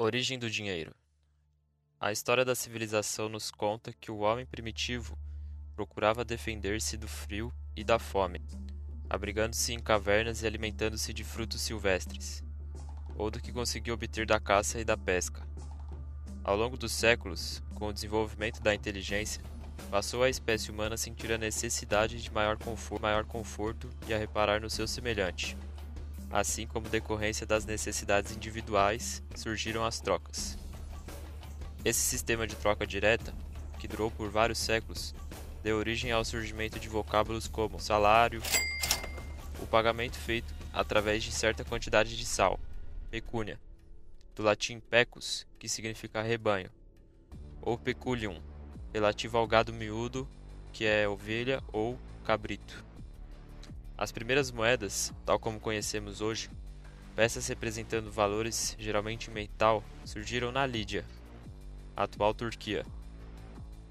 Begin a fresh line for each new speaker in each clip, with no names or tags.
Origem do dinheiro. A história da civilização nos conta que o homem primitivo procurava defender-se do frio e da fome, abrigando-se em cavernas e alimentando-se de frutos silvestres, ou do que conseguia obter da caça e da pesca. Ao longo dos séculos, com o desenvolvimento da inteligência, passou a espécie humana a sentir a necessidade de maior conforto, maior conforto e a reparar no seu semelhante. Assim como decorrência das necessidades individuais, surgiram as trocas. Esse sistema de troca direta, que durou por vários séculos, deu origem ao surgimento de vocábulos como salário, o pagamento feito através de certa quantidade de sal, pecúnia, do latim pecus, que significa rebanho, ou peculium, relativo ao gado miúdo, que é ovelha ou cabrito. As primeiras moedas, tal como conhecemos hoje, peças representando valores geralmente em metal, surgiram na Lídia, atual Turquia.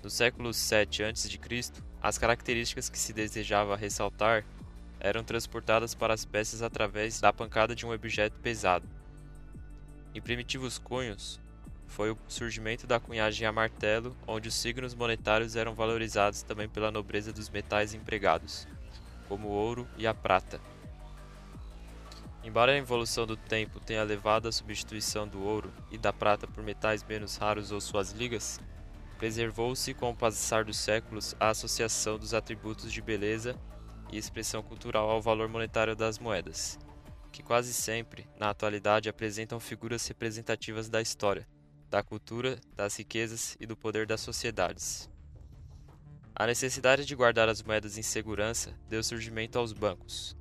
No século 7 a.C., as características que se desejava ressaltar eram transportadas para as peças através da pancada de um objeto pesado. Em primitivos cunhos, foi o surgimento da cunhagem a martelo, onde os signos monetários eram valorizados também pela nobreza dos metais empregados como o ouro e a prata. Embora a evolução do tempo tenha levado à substituição do ouro e da prata por metais menos raros ou suas ligas, preservou-se com o passar dos séculos a associação dos atributos de beleza e expressão cultural ao valor monetário das moedas, que quase sempre, na atualidade, apresentam figuras representativas da história, da cultura, das riquezas e do poder das sociedades. A necessidade de guardar as moedas em segurança deu surgimento aos bancos.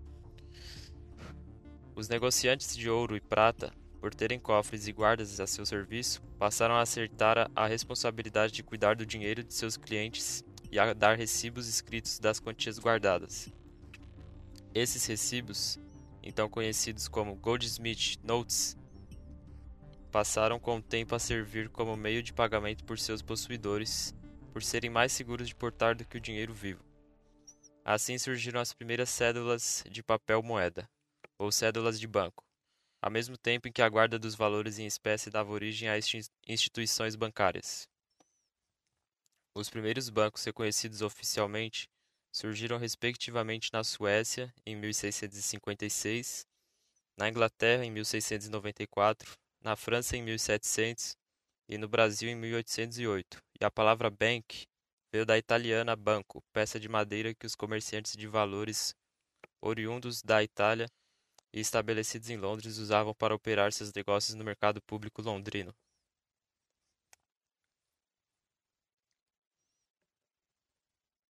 Os negociantes de ouro e prata, por terem cofres e guardas a seu serviço, passaram a acertar a responsabilidade de cuidar do dinheiro de seus clientes e a dar recibos escritos das quantias guardadas. Esses recibos, então conhecidos como Goldsmith Notes, passaram com o tempo a servir como meio de pagamento por seus possuidores por serem mais seguros de portar do que o dinheiro vivo. Assim surgiram as primeiras cédulas de papel moeda, ou cédulas de banco, ao mesmo tempo em que a guarda dos valores em espécie dava origem a instituições bancárias. Os primeiros bancos reconhecidos oficialmente surgiram respectivamente na Suécia em 1656, na Inglaterra em 1694, na França em 1700 e no Brasil em 1808, e a palavra bank veio da italiana banco, peça de madeira que os comerciantes de valores oriundos da Itália e estabelecidos em Londres usavam para operar seus negócios no mercado público londrino.